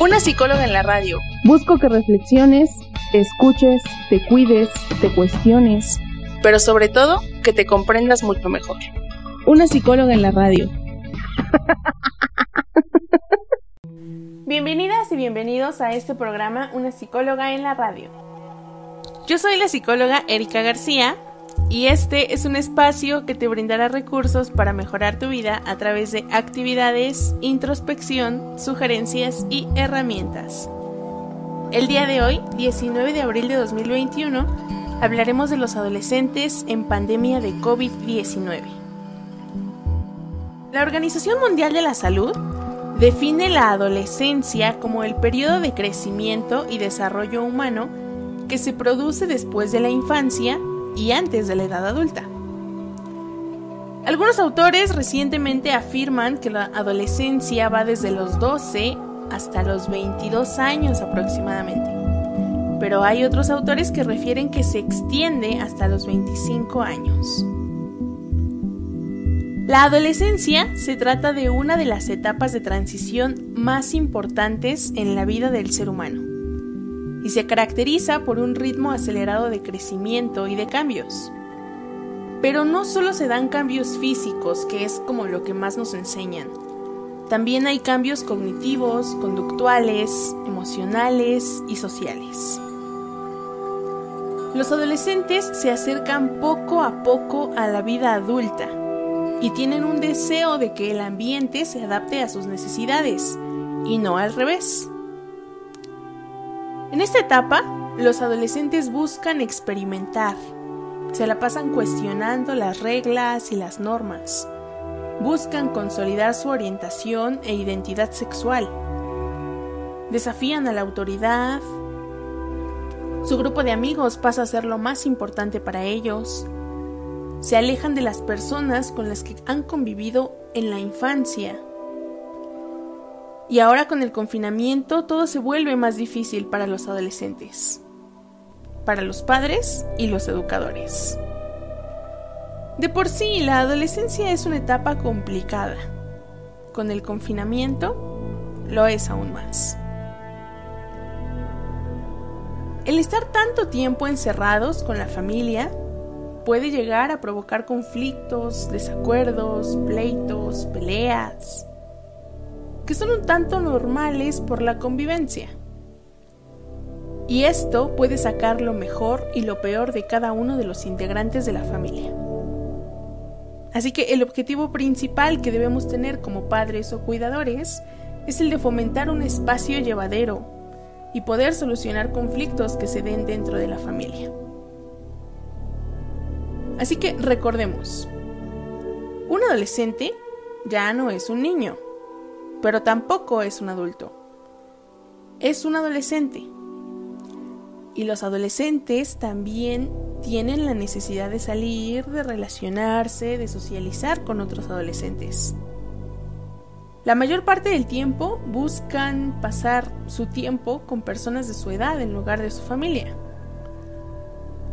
Una psicóloga en la radio. Busco que reflexiones, te escuches, te cuides, te cuestiones. Pero sobre todo, que te comprendas mucho mejor. Una psicóloga en la radio. Bienvenidas y bienvenidos a este programa Una psicóloga en la radio. Yo soy la psicóloga Erika García y este es un espacio que te brindará recursos para mejorar tu vida a través de actividades, introspección, sugerencias y herramientas. El día de hoy, 19 de abril de 2021, hablaremos de los adolescentes en pandemia de COVID-19. La Organización Mundial de la Salud define la adolescencia como el periodo de crecimiento y desarrollo humano que se produce después de la infancia y antes de la edad adulta. Algunos autores recientemente afirman que la adolescencia va desde los 12 hasta los 22 años aproximadamente, pero hay otros autores que refieren que se extiende hasta los 25 años. La adolescencia se trata de una de las etapas de transición más importantes en la vida del ser humano y se caracteriza por un ritmo acelerado de crecimiento y de cambios. Pero no solo se dan cambios físicos, que es como lo que más nos enseñan. También hay cambios cognitivos, conductuales, emocionales y sociales. Los adolescentes se acercan poco a poco a la vida adulta y tienen un deseo de que el ambiente se adapte a sus necesidades y no al revés. En esta etapa, los adolescentes buscan experimentar. Se la pasan cuestionando las reglas y las normas. Buscan consolidar su orientación e identidad sexual. Desafían a la autoridad. Su grupo de amigos pasa a ser lo más importante para ellos. Se alejan de las personas con las que han convivido en la infancia y ahora con el confinamiento todo se vuelve más difícil para los adolescentes, para los padres y los educadores. De por sí, la adolescencia es una etapa complicada. Con el confinamiento, lo es aún más. El estar tanto tiempo encerrados con la familia puede llegar a provocar conflictos, desacuerdos, pleitos, peleas, que son un tanto normales por la convivencia. Y esto puede sacar lo mejor y lo peor de cada uno de los integrantes de la familia. Así que el objetivo principal que debemos tener como padres o cuidadores es el de fomentar un espacio llevadero y poder solucionar conflictos que se den dentro de la familia. Así que recordemos, un adolescente ya no es un niño pero tampoco es un adulto. Es un adolescente. Y los adolescentes también tienen la necesidad de salir, de relacionarse, de socializar con otros adolescentes. La mayor parte del tiempo buscan pasar su tiempo con personas de su edad en lugar de su familia.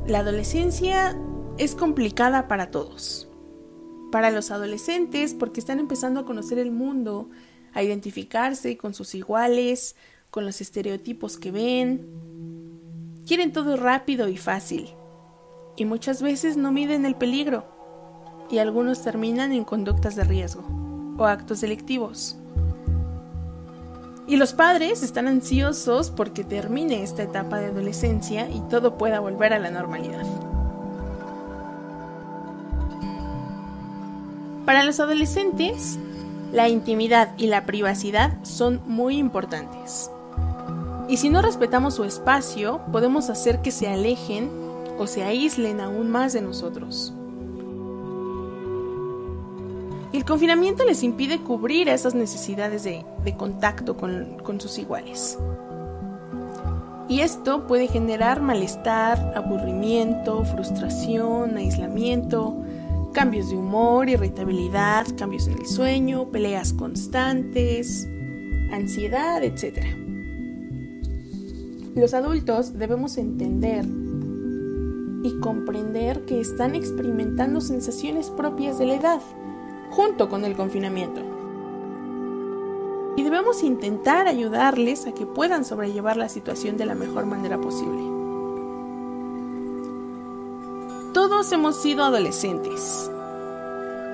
La adolescencia es complicada para todos. Para los adolescentes porque están empezando a conocer el mundo, a identificarse con sus iguales, con los estereotipos que ven. Quieren todo rápido y fácil. Y muchas veces no miden el peligro. Y algunos terminan en conductas de riesgo o actos delictivos. Y los padres están ansiosos porque termine esta etapa de adolescencia y todo pueda volver a la normalidad. Para los adolescentes, la intimidad y la privacidad son muy importantes. Y si no respetamos su espacio, podemos hacer que se alejen o se aíslen aún más de nosotros. el confinamiento les impide cubrir esas necesidades de, contacto con, con sus iguales. Y esto puede generar malestar, aburrimiento, frustración, aislamiento, cambios de humor, irritabilidad, cambios en el sueño, peleas constantes, ansiedad, etc. Los adultos debemos entender y comprender que están experimentando sensaciones propias de la edad, junto con el confinamiento. Y debemos intentar ayudarles a que puedan sobrellevar la situación de la mejor manera posible. Todos hemos sido adolescentes.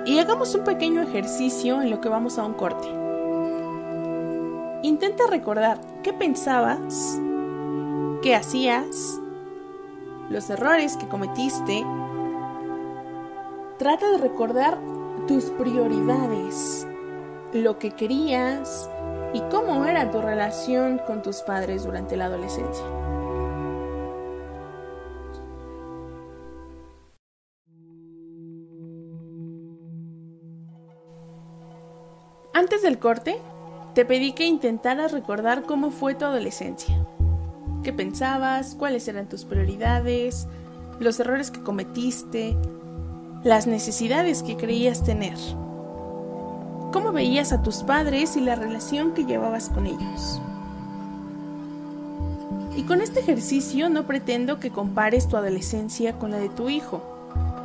Y hagamos un pequeño ejercicio en lo que vamos a un corte. Intenta recordar qué pensabas, qué hacías, los errores que cometiste. Trata de recordar tus prioridades, lo que querías y cómo era tu relación con tus padres durante la adolescencia. Antes del corte, te pedí que intentaras recordar cómo fue tu adolescencia qué pensabas, cuáles eran tus prioridades, los errores que cometiste, las necesidades que creías tener. ¿Cómo veías a tus padres y la relación que llevabas con ellos? Y con este ejercicio no pretendo que compares tu adolescencia con la de tu hijo,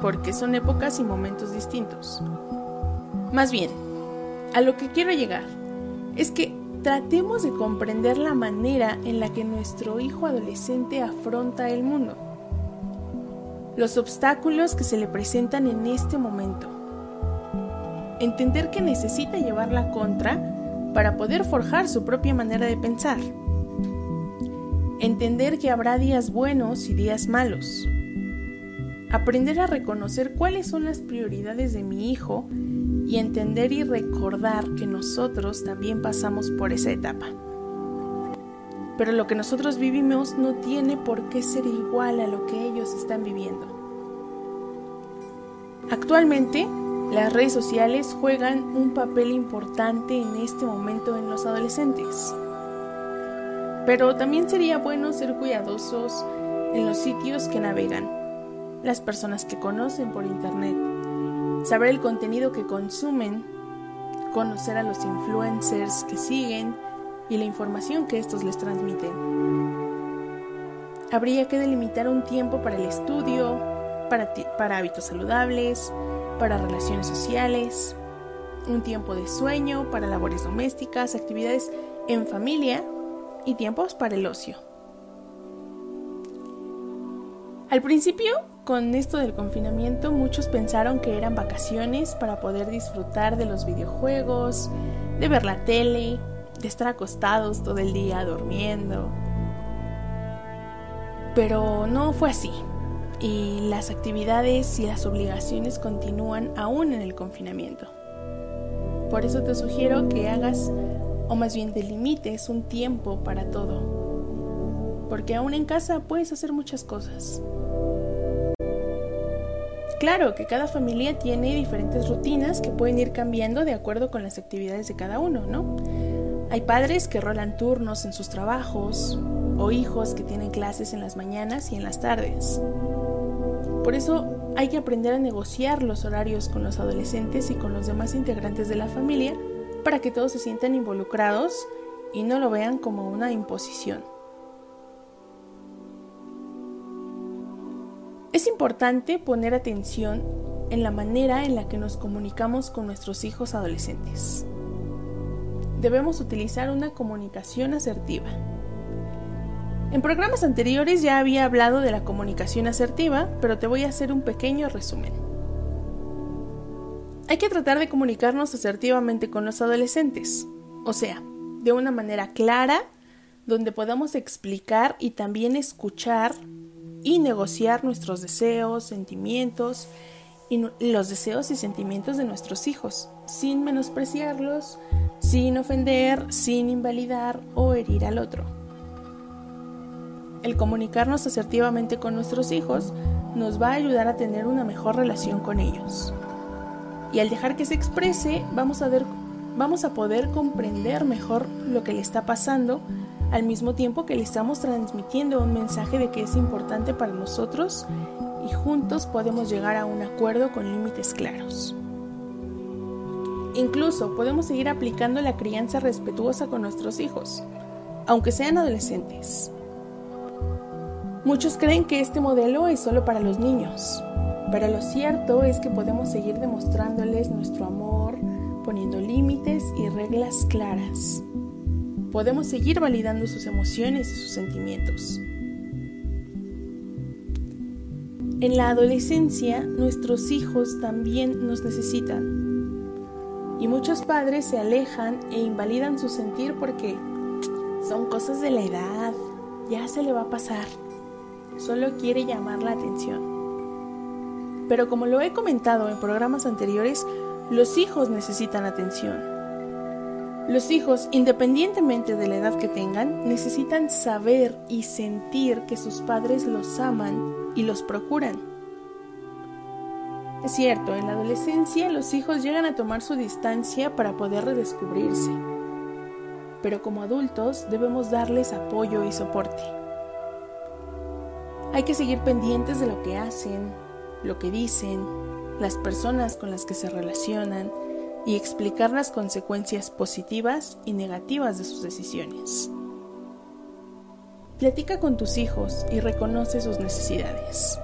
porque son épocas y momentos distintos. Más bien, a lo que quiero llegar es que tratemos de comprender la manera en la que nuestro hijo adolescente afronta el mundo, los obstáculos que se le presentan en este momento, entender que necesita llevar la contra para poder forjar su propia manera de pensar, entender que habrá días buenos y días malos, aprender a reconocer cuáles son las prioridades de mi hijo y entender y recordar que nosotros también pasamos por esa etapa. Pero lo que nosotros vivimos no tiene por qué ser igual a lo que ellos están viviendo. Actualmente, las redes sociales juegan un papel importante en este momento en los adolescentes. Pero también sería bueno ser cuidadosos en los sitios que navegan, las personas que conocen por internet saber el contenido que consumen, conocer a los influencers que siguen y la información que estos les transmiten. Habría que delimitar un tiempo para el estudio, para, para hábitos saludables, para relaciones sociales, un tiempo de sueño, para labores domésticas, actividades en familia y tiempos para el ocio. Al principio con esto del confinamiento muchos pensaron que eran vacaciones para poder disfrutar de los videojuegos, de ver la tele, de estar acostados todo el día durmiendo. Pero no fue así. Y las actividades y las obligaciones continúan aún en el confinamiento. Por eso te sugiero que hagas, o más bien delimites un tiempo para todo. Porque aún en casa puedes hacer muchas cosas. Claro que cada familia tiene diferentes rutinas que pueden ir cambiando de acuerdo con las actividades de cada uno, ¿no? Hay padres que rolan turnos en sus trabajos o hijos que tienen clases en las mañanas y en las tardes. Por eso hay que aprender a negociar los horarios con los adolescentes y con los demás integrantes de la familia para que todos se sientan involucrados y no lo vean como una imposición. Es importante poner atención en la manera en la que nos comunicamos con nuestros hijos adolescentes. Debemos utilizar una comunicación asertiva. En programas anteriores ya había hablado de la comunicación asertiva, pero te voy a hacer un pequeño resumen. Hay que tratar de comunicarnos asertivamente con los adolescentes, o sea, de una manera clara, donde podamos explicar y también escuchar y negociar nuestros deseos, sentimientos y los deseos y sentimientos de nuestros hijos, sin menospreciarlos, sin ofender, sin invalidar o herir al otro. El comunicarnos asertivamente con nuestros hijos nos va a ayudar a tener una mejor relación con ellos. Y al dejar que se exprese, vamos a, ver, vamos a poder comprender mejor lo que le está pasando al mismo tiempo que le estamos transmitiendo un mensaje de que es importante para nosotros y juntos podemos llegar a un acuerdo con límites claros. Incluso podemos seguir aplicando la crianza respetuosa con nuestros hijos, aunque sean adolescentes. Muchos creen que este modelo es solo para los niños, pero lo cierto es que podemos seguir demostrándoles nuestro amor, poniendo límites y reglas claras. Podemos seguir validando sus emociones y sus sentimientos. En la adolescencia, nuestros hijos también nos necesitan. Y muchos padres se alejan e invalidan su sentir porque son cosas de la edad, ya se le va a pasar. Solo quiere llamar la atención. Pero como lo he comentado en programas anteriores, los hijos necesitan atención. Los hijos, independientemente de la edad que tengan, necesitan saber y sentir que sus padres los aman y los procuran. Es cierto, en la adolescencia los hijos llegan a tomar su distancia para poder redescubrirse, pero como adultos debemos darles apoyo y soporte. Hay que seguir pendientes de lo que hacen, lo que dicen, las personas con las que se relacionan y explicar las consecuencias positivas y negativas de sus decisiones. Platica con tus hijos y reconoce sus necesidades.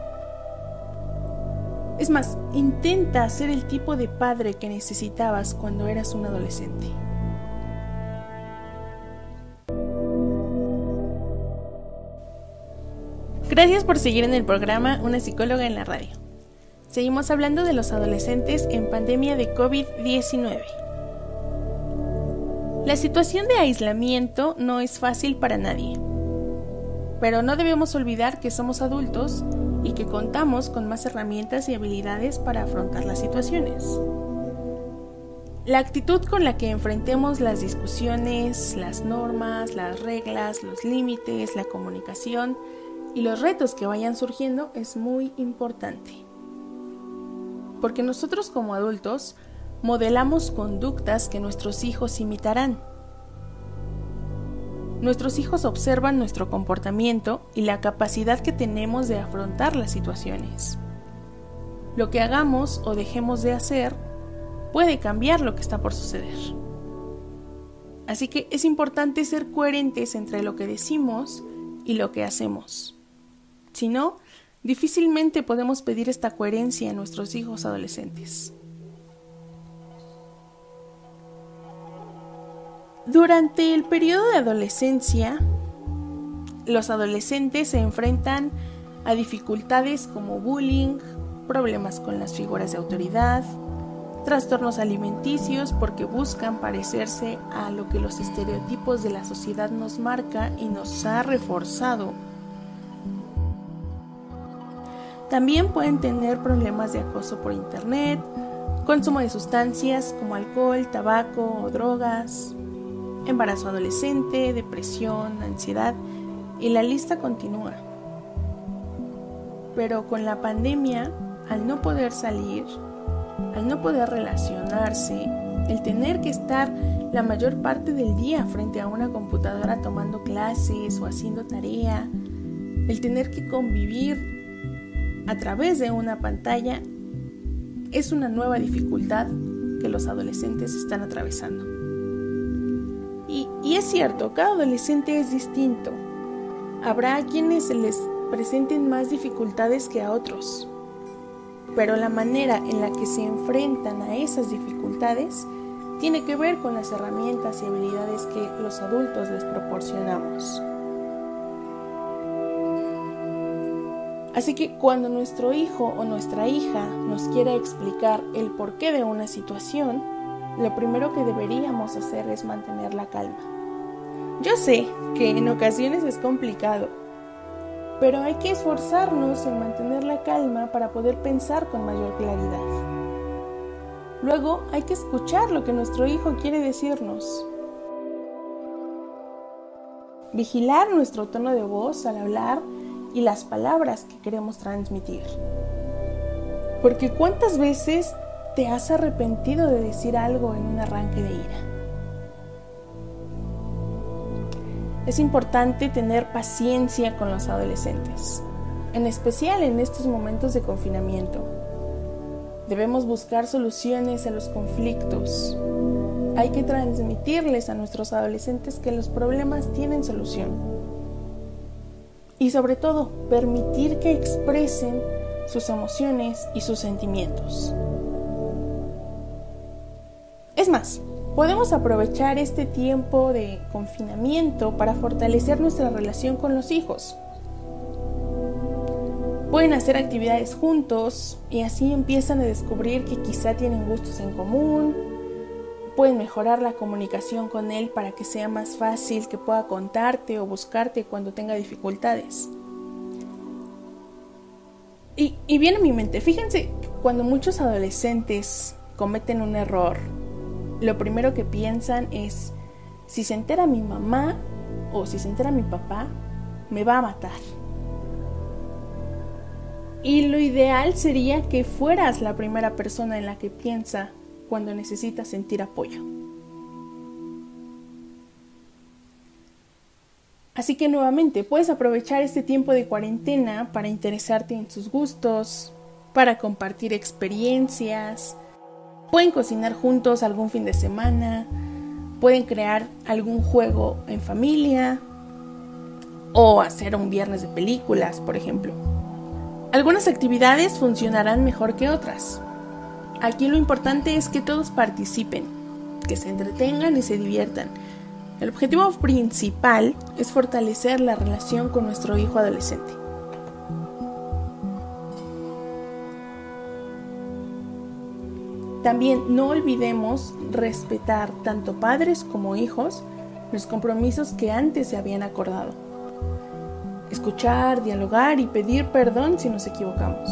Es más, intenta ser el tipo de padre que necesitabas cuando eras un adolescente. Gracias por seguir en el programa Una psicóloga en la radio. Seguimos hablando de los adolescentes en pandemia de COVID-19. La situación de aislamiento no es fácil para nadie, pero no debemos olvidar que somos adultos y que contamos con más herramientas y habilidades para afrontar las situaciones. La actitud con la que enfrentemos las discusiones, las normas, las reglas, los límites, la comunicación y los retos que vayan surgiendo es muy importante. Porque nosotros como adultos modelamos conductas que nuestros hijos imitarán Nuestros hijos observan nuestro comportamiento y la capacidad que tenemos de afrontar las situaciones. Lo que hagamos o dejemos de hacer puede cambiar lo que está por suceder. Así que es importante ser coherentes entre lo que decimos y lo que hacemos. Si no, difícilmente podemos pedir esta coherencia a nuestros hijos adolescentes. Durante el periodo de adolescencia, los adolescentes se enfrentan a dificultades como bullying, problemas con las figuras de autoridad, trastornos alimenticios porque buscan parecerse a lo que los estereotipos de la sociedad nos marca y nos ha reforzado. También pueden tener problemas de acoso por internet, consumo de sustancias como alcohol, tabaco o drogas, embarazo adolescente, depresión, ansiedad y la lista continúa. Pero con la pandemia, al no poder salir, al no poder relacionarse, el tener que estar la mayor parte del día frente a una computadora tomando clases o haciendo tarea, el tener que convivir a través de una pantalla, es una nueva dificultad que los adolescentes están atravesando. Y, es cierto, cada adolescente es distinto. Habrá quienes se les presenten más dificultades que a otros. Pero la manera en la que se enfrentan a esas dificultades tiene que ver con las herramientas y habilidades que los adultos les proporcionamos. Así que cuando nuestro hijo o nuestra hija nos quiera explicar el porqué de una situación, lo primero que deberíamos hacer es mantener la calma. Yo sé que en ocasiones es complicado, pero hay que esforzarnos en mantener la calma para poder pensar con mayor claridad. Luego hay que escuchar lo que nuestro hijo quiere decirnos. Vigilar nuestro tono de voz al hablar y las palabras que queremos transmitir. Porque cuántas veces ¿Te has arrepentido de decir algo en un arranque de ira? es importante tener paciencia con los adolescentes, en especial en estos momentos de confinamiento. Debemos buscar soluciones a los conflictos. Hay que transmitirles a nuestros adolescentes que los problemas tienen solución. Y sobre todo, permitir que expresen sus emociones y sus sentimientos. Es más, podemos aprovechar este tiempo de confinamiento para fortalecer nuestra relación con los hijos. Pueden hacer actividades juntos y así empiezan a descubrir que quizá tienen gustos en común. Pueden mejorar la comunicación con él para que sea más fácil que pueda contarte o buscarte cuando tenga dificultades. Y, viene a mi mente, fíjense, cuando muchos adolescentes cometen un error, lo primero que piensan es, si se entera mi mamá o si se entera mi papá, me va a matar. Y lo ideal sería que fueras la primera persona en la que piensa cuando necesita sentir apoyo. Así que nuevamente puedes aprovechar este tiempo de cuarentena para interesarte en sus gustos, para compartir experiencias, pueden cocinar juntos algún fin de semana, pueden crear algún juego en familia o hacer un viernes de películas, por ejemplo. Algunas actividades funcionarán mejor que otras. Aquí lo importante es que todos participen, que se entretengan y se diviertan el objetivo principal es fortalecer la relación con nuestro hijo adolescente. También no olvidemos respetar tanto padres como hijos los compromisos que antes se habían acordado. Escuchar, dialogar y pedir perdón si nos equivocamos.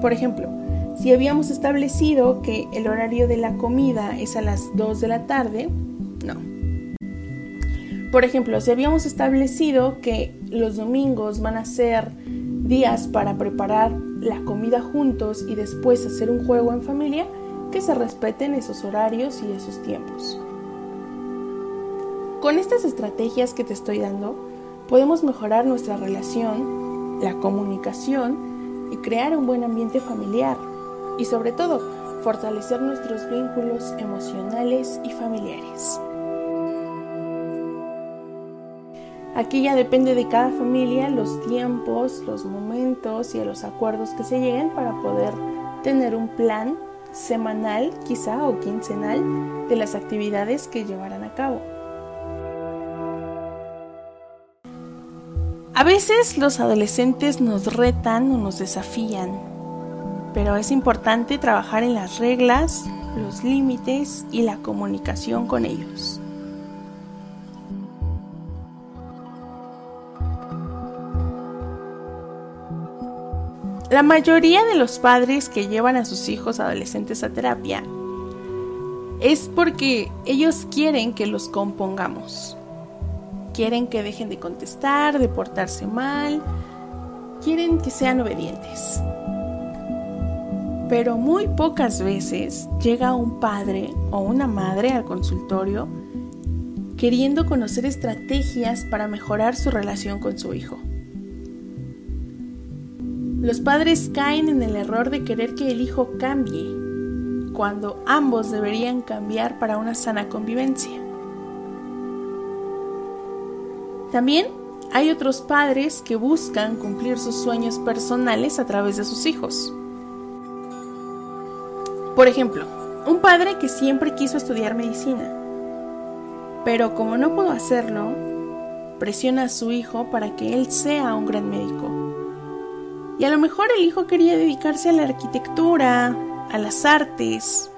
Por ejemplo, si habíamos establecido que el horario de la comida es a las 2 de la tarde, no. Por ejemplo, si habíamos establecido que los domingos van a ser días para preparar la comida juntos y después hacer un juego en familia, que se respeten esos horarios y esos tiempos. Con estas estrategias que te estoy dando, podemos mejorar nuestra relación, la comunicación y crear un buen ambiente familiar y sobre todo fortalecer nuestros vínculos emocionales y familiares. Aquí ya depende de cada familia los tiempos, los momentos y los acuerdos que se lleguen para poder tener un plan semanal quizá o quincenal de las actividades que llevarán a cabo. A veces los adolescentes nos retan o nos desafían, pero es importante trabajar en las reglas, los límites y la comunicación con ellos. La mayoría de los padres que llevan a sus hijos adolescentes a terapia es porque ellos quieren que los compongamos. Quieren que dejen de contestar, de portarse mal, quieren que sean obedientes. Pero muy pocas veces llega un padre o una madre al consultorio queriendo conocer estrategias para mejorar su relación con su hijo. Los padres caen en el error de querer que el hijo cambie, cuando ambos deberían cambiar para una sana convivencia. También hay otros padres que buscan cumplir sus sueños personales a través de sus hijos. Por ejemplo, un padre que siempre quiso estudiar medicina, pero como no pudo hacerlo, presiona a su hijo para que él sea un gran médico y a lo mejor el hijo quería dedicarse a la arquitectura, a las artes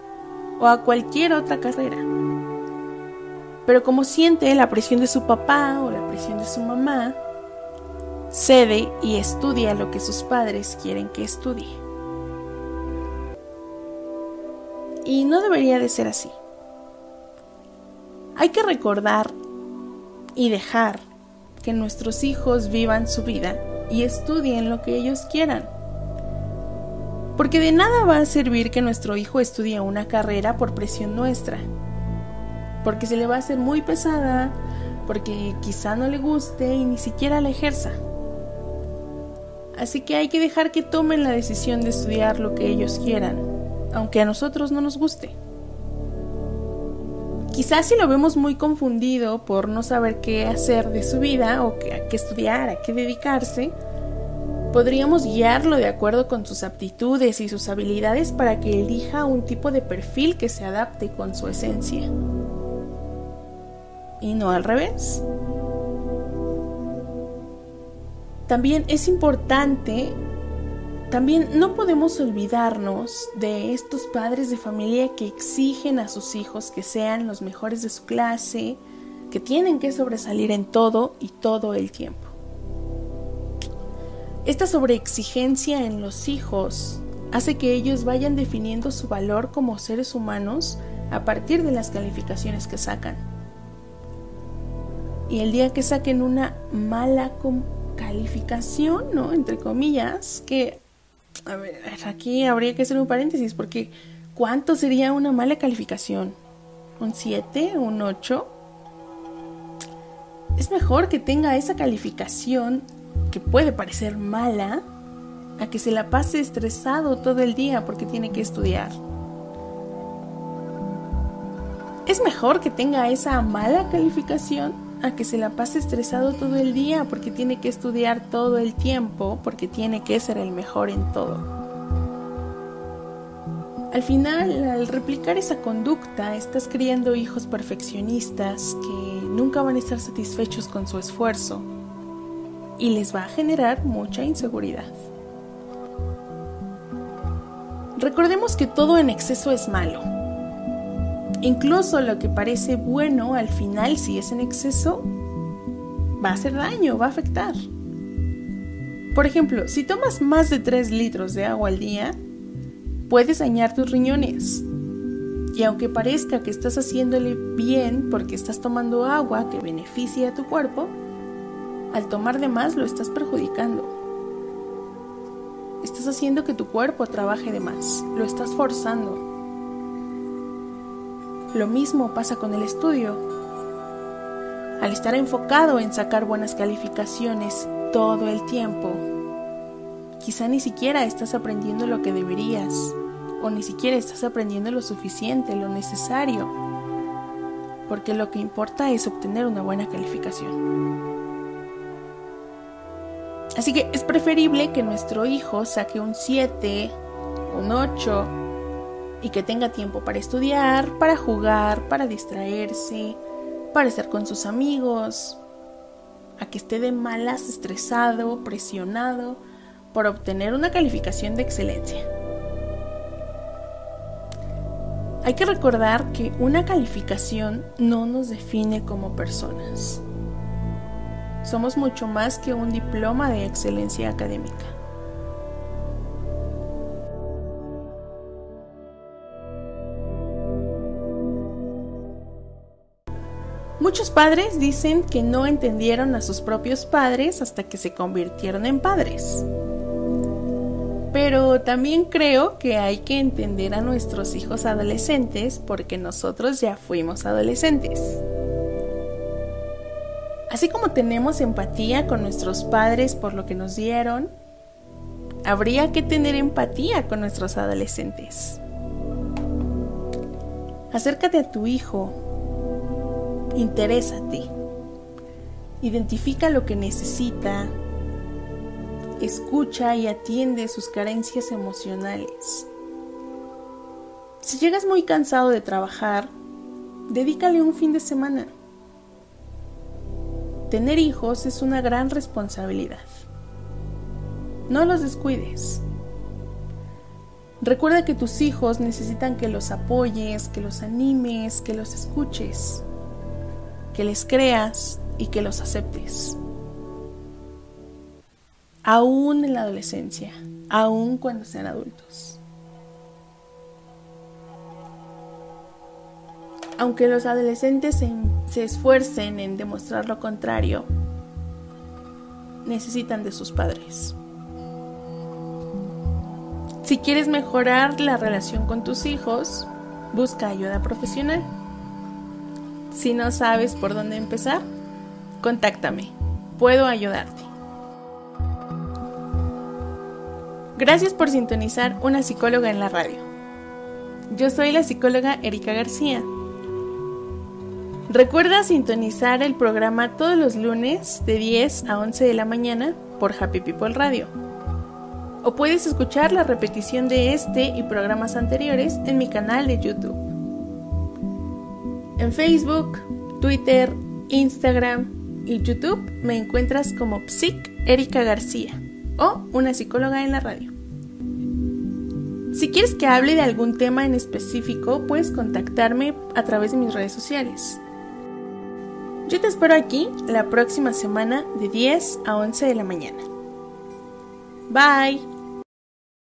o a cualquier otra carrera. Pero como siente la presión de su papá o la presión de su mamá, cede y estudia lo que sus padres quieren que estudie. Y no debería de ser así. Hay que recordar y dejar que nuestros hijos vivan su vida y estudien lo que ellos quieran. Porque de nada va a servir que nuestro hijo estudie una carrera por presión nuestra. Porque se le va a hacer muy pesada, porque quizá no le guste y ni siquiera la ejerza. Así que hay que dejar que tomen la decisión de estudiar lo que ellos quieran, aunque a nosotros no nos guste. Quizás si lo vemos muy confundido por no saber qué hacer de su vida o qué, a qué estudiar, a qué dedicarse, podríamos guiarlo de acuerdo con sus aptitudes y sus habilidades para que elija un tipo de perfil que se adapte con su esencia. Y no al revés. También es importante también no podemos olvidarnos de estos padres de familia que exigen a sus hijos que sean los mejores de su clase, que tienen que sobresalir en todo y todo el tiempo. Esta sobreexigencia en los hijos hace que ellos vayan definiendo su valor como seres humanos a partir de las calificaciones que sacan. Y el día que saquen una mala calificación, ¿no? Entre comillas, que a ver, aquí habría que hacer un paréntesis porque ¿cuánto sería una mala calificación? ¿Un 7? ¿Un 8? Es mejor que tenga esa calificación que puede parecer mala a que se la pase estresado todo el día porque tiene que estudiar. Es mejor que tenga esa mala calificación a que se la pase estresado todo el día porque tiene que estudiar todo el tiempo, porque tiene que ser el mejor en todo. Al final, al replicar esa conducta, estás criando hijos perfeccionistas que nunca van a estar satisfechos con su esfuerzo y les va a generar mucha inseguridad. Recordemos que todo en exceso es malo Incluso lo que parece bueno al final, si es en exceso, va a hacer daño, va a afectar. Por ejemplo, si tomas más de 3 litros de agua al día, puedes dañar tus riñones. Y aunque parezca que estás haciéndole bien porque estás tomando agua que beneficia a tu cuerpo, al tomar de más lo estás perjudicando. Estás haciendo que tu cuerpo trabaje de más, lo estás forzando. Lo mismo pasa con el estudio. Al estar enfocado en sacar buenas calificaciones todo el tiempo, quizá ni siquiera estás aprendiendo lo que deberías o ni siquiera estás aprendiendo lo suficiente, lo necesario, porque lo que importa es obtener una buena calificación. Así que es preferible que nuestro hijo saque un 7, un 8 y que tenga tiempo para estudiar, para jugar, para distraerse, para estar con sus amigos, a que esté de malas, estresado, presionado por obtener una calificación de excelencia. Hay que recordar que una calificación no nos define como personas. Somos mucho más que un diploma de excelencia académica. Muchos padres dicen que no entendieron a sus propios padres hasta que se convirtieron en padres. Pero también creo que hay que entender a nuestros hijos adolescentes porque nosotros ya fuimos adolescentes. Así como tenemos empatía con nuestros padres por lo que nos dieron, habría que tener empatía con nuestros adolescentes. Acércate a tu hijo Interésate. Identifica lo que necesita. Escucha y atiende sus carencias emocionales. Si llegas muy cansado de trabajar, dedícale un fin de semana. Tener hijos es una gran responsabilidad. No los descuides. Recuerda que tus hijos necesitan que los apoyes, que los animes, que los escuches que les creas y que los aceptes. Aún en la adolescencia, aún cuando sean adultos. Aunque los adolescentes se, se esfuercen en demostrar lo contrario, necesitan de sus padres. Si quieres mejorar la relación con tus hijos, busca ayuda profesional. Si no sabes por dónde empezar, contáctame. Puedo ayudarte. Gracias por sintonizar Una psicóloga en la radio. Yo soy la psicóloga Erika García. Recuerda sintonizar el programa todos los lunes de 10 a 11 de la mañana por Happy People Radio. O puedes escuchar la repetición de este y programas anteriores en mi canal de YouTube. En Facebook, Twitter, Instagram y YouTube me encuentras como Psic Erika García o una psicóloga en la radio. Si quieres que hable de algún tema en específico, puedes contactarme a través de mis redes sociales. Yo te espero aquí la próxima semana de 10 a 11 de la mañana. Bye.